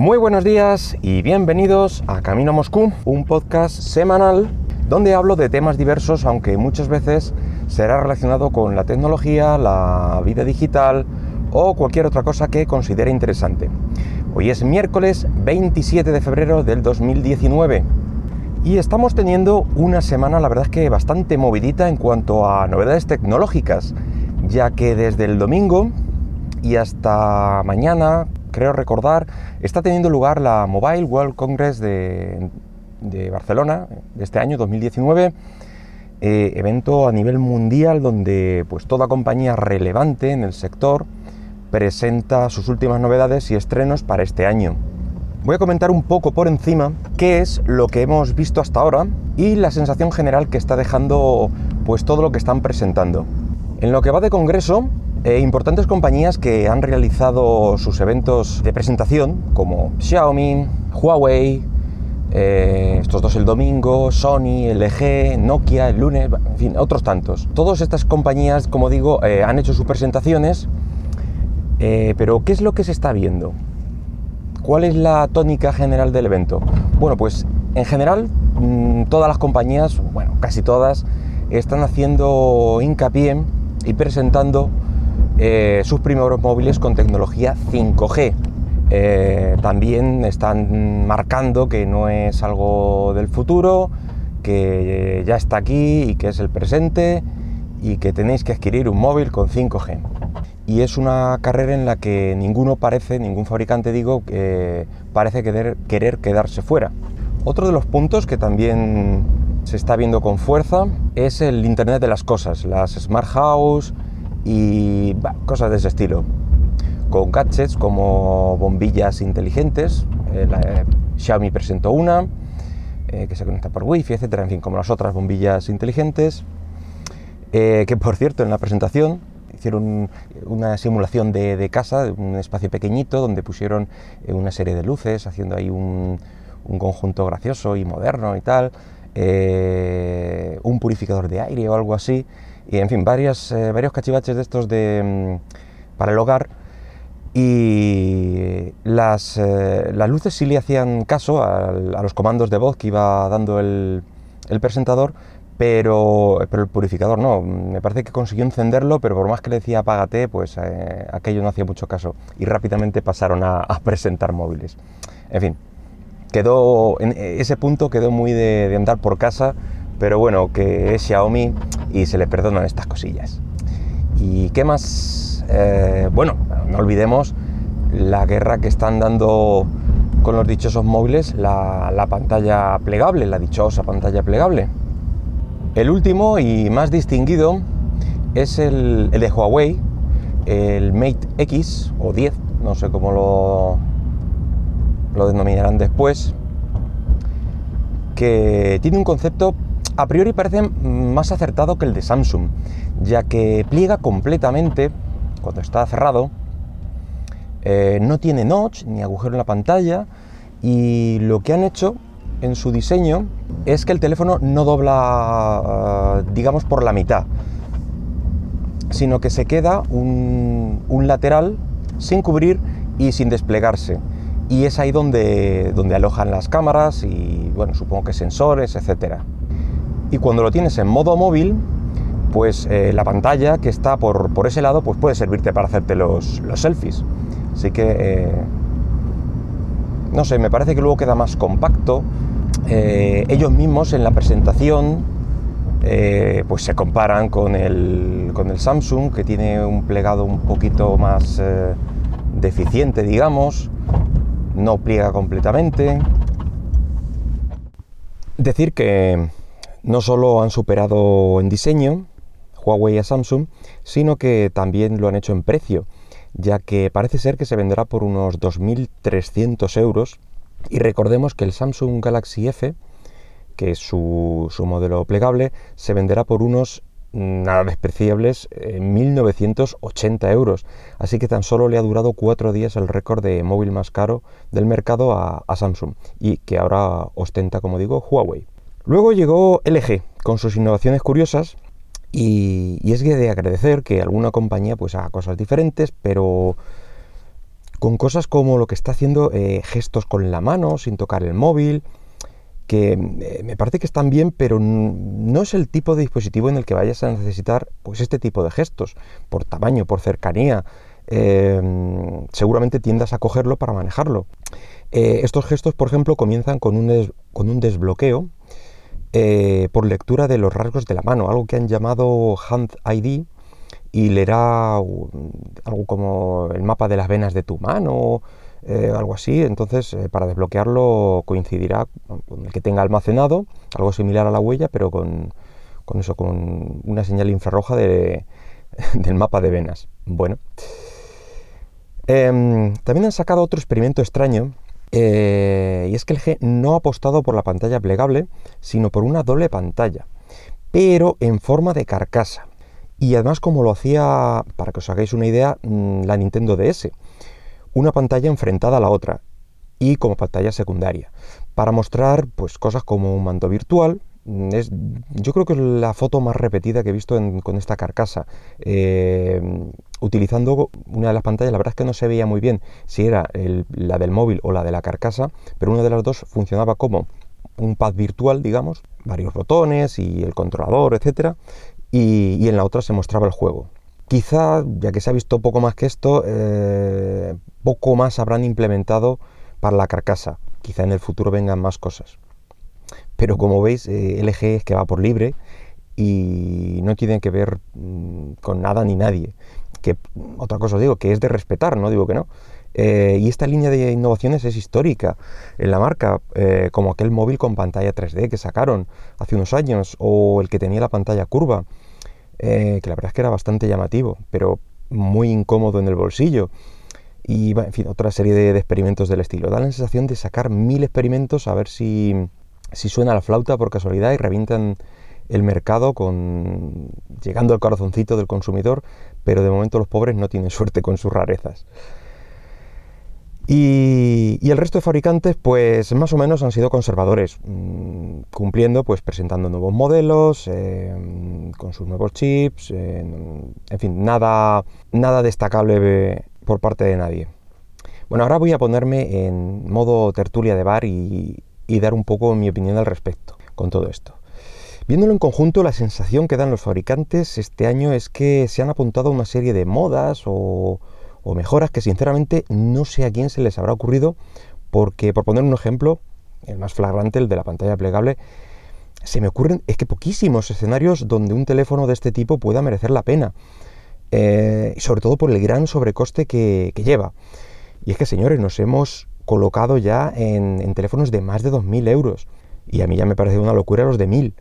Muy buenos días y bienvenidos a Camino Moscú, un podcast semanal donde hablo de temas diversos, aunque muchas veces será relacionado con la tecnología, la vida digital o cualquier otra cosa que considere interesante. Hoy es miércoles 27 de febrero del 2019 y estamos teniendo una semana, la verdad es que bastante movidita en cuanto a novedades tecnológicas, ya que desde el domingo y hasta mañana, creo recordar, está teniendo lugar la Mobile World Congress de, Barcelona de este año, 2019. Eh, evento a nivel mundial donde pues toda compañía relevante en el sector presenta sus últimas novedades y estrenos para este año. Voy a comentar un poco por encima qué es lo que hemos visto hasta ahora y la sensación general que está dejando pues todo lo que están presentando. En lo que va de congreso, eh, importantes compañías que han realizado sus eventos de presentación, como Xiaomi, Huawei, eh, estos dos el domingo, Sony, LG, Nokia el lunes, en fin, otros tantos. Todas estas compañías, como digo, eh, han hecho sus presentaciones, pero ¿qué es lo que se está viendo? ¿Cuál es la tónica general del evento? Bueno, pues en general mm, todas las compañías, bueno, casi todas, están haciendo hincapié y presentando eh, sus primeros móviles con tecnología 5G. Eh, también están marcando que no es algo del futuro, que ya está aquí y que es el presente y que tenéis que adquirir un móvil con 5G. Y es una carrera en la que ninguno parece, ningún fabricante digo, que parece querer, querer quedarse fuera. Otro de los puntos que también se está viendo con fuerza es el Internet de las Cosas, las Smart House, y cosas de ese estilo. Con gadgets como bombillas inteligentes, eh, eh, Xiaomi presentó una eh, que se conecta por Wi-Fi, etcétera, en fin, como las otras bombillas inteligentes. que por cierto, en la presentación hicieron una simulación de, casa, de un espacio pequeñito, donde pusieron una serie de luces, haciendo ahí un, un conjunto gracioso y moderno y tal, purificador de aire o algo así y en fin, varias, eh, varios cachivaches de estos de, mm, para el hogar y las, eh, las, luces sí le hacían caso a, los comandos de voz que iba dando el, presentador, pero, pero, el purificador no. Me parece que consiguió encenderlo, pero por más que le decía apágate, pues eh, aquello no hacía mucho caso y rápidamente pasaron a, presentar móviles. En fin, quedó en ese punto quedó muy de andar por casa pero bueno, que es Xiaomi y se le perdonan estas cosillas. ¿Y qué más? Eh, bueno, no olvidemos la guerra que están dando con los dichosos móviles, la, pantalla plegable, la dichosa pantalla plegable. El último y más distinguido es el, el de Huawei, el Mate X o 10, no sé cómo lo, lo denominarán después, que tiene un concepto a priori parece más acertado que el de Samsung, ya que pliega completamente cuando está cerrado, eh, no tiene notch ni agujero en la pantalla y lo que han hecho en su diseño es que el teléfono no dobla, eh, digamos, por la mitad, sino que se queda un, lateral sin cubrir y sin desplegarse. Y es ahí donde, donde alojan las cámaras y, bueno, supongo que sensores, etcétera y cuando lo tienes en modo móvil, pues eh, la pantalla que está por, ese lado pues puede servirte para hacerte los, selfies. Así que, eh, no sé, me parece que luego queda más compacto. Eh, ellos mismos en la presentación pues se comparan con el, con el Samsung, que tiene un plegado un poquito más deficiente, digamos, no pliega completamente. Decir que no solo han superado en diseño Huawei a Samsung, sino que también lo han hecho en precio, ya que parece ser que se venderá por unos 2.300 euros. Y recordemos que el Samsung Galaxy F, que es su, modelo plegable, se venderá por unos nada despreciables 1.980 eh, euros. Así que tan solo le ha durado cuatro días el récord de móvil más caro del mercado a Samsung y que ahora ostenta, como digo, Huawei. Luego llegó LG con sus innovaciones curiosas y, es que de agradecer que alguna compañía pues haga cosas diferentes, pero con cosas como lo que está haciendo eh, gestos con la mano sin tocar el móvil, que eh, me parece que están bien, pero no es el tipo de dispositivo en el que vayas a necesitar pues este tipo de gestos, por tamaño, por cercanía. Em, seguramente tiendas a cogerlo para manejarlo. Eh, estos gestos, por ejemplo, comienzan con un, con un desbloqueo eh, por lectura de los rasgos de la mano, algo que han llamado Hand ID y leerá algo como el mapa de las venas de tu mano, eh, algo así. Entonces, eh, para desbloquearlo coincidirá con el que tenga almacenado, algo similar a la huella, pero con, eso, con una señal infrarroja del mapa de venas. Bueno. Em, también han sacado otro experimento extraño, eh, y es que el G no ha apostado por la pantalla plegable, sino por una doble pantalla, pero en forma de carcasa. Y además como lo hacía, para que os hagáis una idea, mm, la Nintendo DS una pantalla enfrentada a la otra y como pantalla secundaria para mostrar pues cosas como un mando virtual mm, es, yo creo que es la foto más repetida que he visto con esta carcasa. Eh, utilizando una de las pantallas, la verdad es que no se veía muy bien si era la del móvil o la de la carcasa, pero una de las dos funcionaba como un pad virtual, digamos, varios botones y el controlador, etcétera, y en la otra se mostraba el juego. Quizá, ya que se ha visto poco más que esto, eh, poco más habrán implementado para la carcasa. Quizá en el futuro vengan más cosas. Pero como veis, eh, LG es que va por libre y no tiene que ver mm, con nada ni nadie. Que otra cosa os digo, que es de respetar, no digo que no. Eh, y esta línea de innovaciones es histórica en la marca, como aquel móvil con pantalla 3D que sacaron hace unos años, o el que tenía la pantalla curva. Eh, que la verdad es que era bastante llamativo, pero muy incómodo en el bolsillo. Y, en fin, otra serie de, experimentos del estilo. Da la sensación de sacar mil experimentos a ver si, si suena la flauta por casualidad y revientan el mercado con llegando al corazoncito del consumidor, pero de momento los pobres no tienen suerte con sus rarezas. Y, el resto de fabricantes, pues más o menos han sido conservadores, mm, cumpliendo, pues presentando nuevos modelos, eh, con sus nuevos chips, en fin, nada, nada destacable por parte de nadie. Bueno, ahora voy a ponerme en modo tertulia de bar y, y dar un poco mi opinión al respecto con todo esto. Viéndolo en conjunto, la sensación que dan los fabricantes este año es que se han apuntado a una serie de modas o mejoras que sinceramente no sé a quién se les habrá ocurrido, porque por poner un ejemplo, el más flagrante, el de la pantalla plegable, se me ocurren, es que poquísimos escenarios donde un teléfono de este tipo pueda merecer la pena, eh, sobre todo por el gran sobrecoste que, lleva. Y es que, señores, nos hemos colocado ya en, teléfonos de más de 2.000 euros, y a mí ya me parece una locura los de 1.000.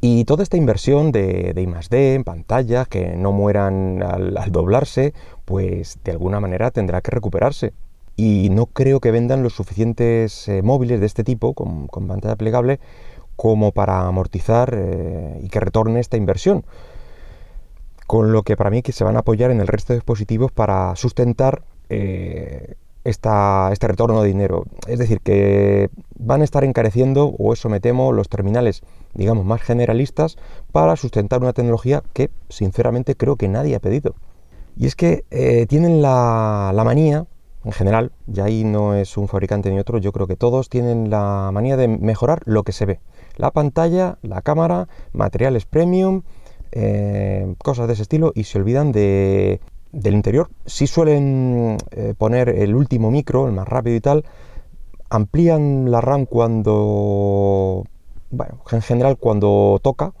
Y toda esta inversión de, de I+.D. en pantallas que no mueran al, doblarse, pues de alguna manera tendrá que recuperarse. Y no creo que vendan los suficientes eh, móviles de este tipo, con, pantalla plegable, como para amortizar eh, y que retorne esta inversión. Con lo que para mí que se van a apoyar en el resto de dispositivos para sustentar eh, este retorno de dinero. Es decir, que van a estar encareciendo, o eso me temo, los terminales, digamos, más generalistas para sustentar una tecnología que, sinceramente, creo que nadie ha pedido. Y es que eh, tienen la, manía, en general, y ahí no es un fabricante ni otro, yo creo que todos tienen la manía de mejorar lo que se ve. La pantalla, la cámara, materiales premium, eh, cosas de ese estilo, y se olvidan de del interior si suelen eh, poner el último micro, el más rápido y tal, amplían la RAM cuando, bueno, en general cuando toca,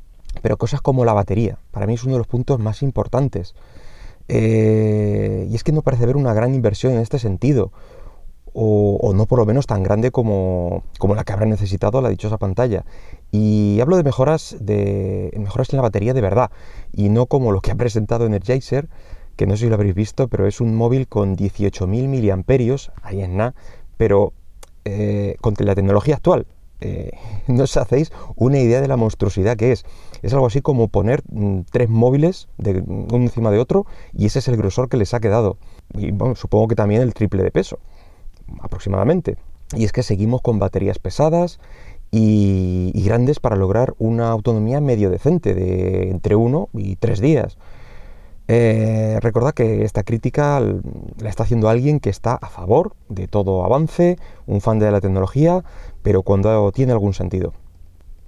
pero cosas como la batería, para mí es uno de los puntos más importantes. Eh, y es que no parece haber una gran inversión en este sentido, o, no por lo menos tan grande como, como, la que habrá necesitado la dichosa pantalla. Y hablo de mejoras, de mejoras en la batería de verdad, y no como lo que ha presentado Energizer, que no sé si lo habréis visto, pero es un móvil con 18.000 miliamperios, ahí en nada, pero eh, con la tecnología actual. Eh, no os hacéis una idea de la monstruosidad que es. Es algo así como poner mm, tres móviles de, uno encima de otro y ese es el grosor que les ha quedado. Y bueno, supongo que también el triple de peso, aproximadamente. Y es que seguimos con baterías pesadas y, y grandes para lograr una autonomía medio decente de entre uno y tres días. Eh, recordad que esta crítica la está haciendo alguien que está a favor de todo avance, un fan de la tecnología, pero cuando tiene algún sentido.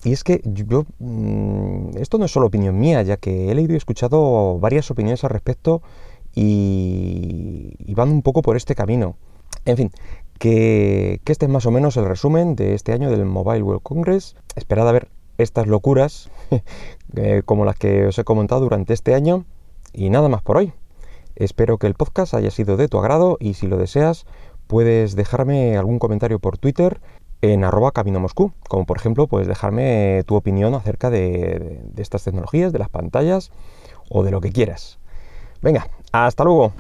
Y es que yo, mm, esto no es solo opinión mía, ya que he leído y escuchado varias opiniones al respecto y, van un poco por este camino. En fin, que, este es más o menos el resumen de este año del Mobile World Congress. Esperad a ver estas locuras eh, como las que os he comentado durante este año. Y nada más por hoy. Espero que el podcast haya sido de tu agrado y si lo deseas puedes dejarme algún comentario por Twitter en arroba camino Moscú, como por ejemplo puedes dejarme tu opinión acerca de, de estas tecnologías, de las pantallas o de lo que quieras. Venga, hasta luego.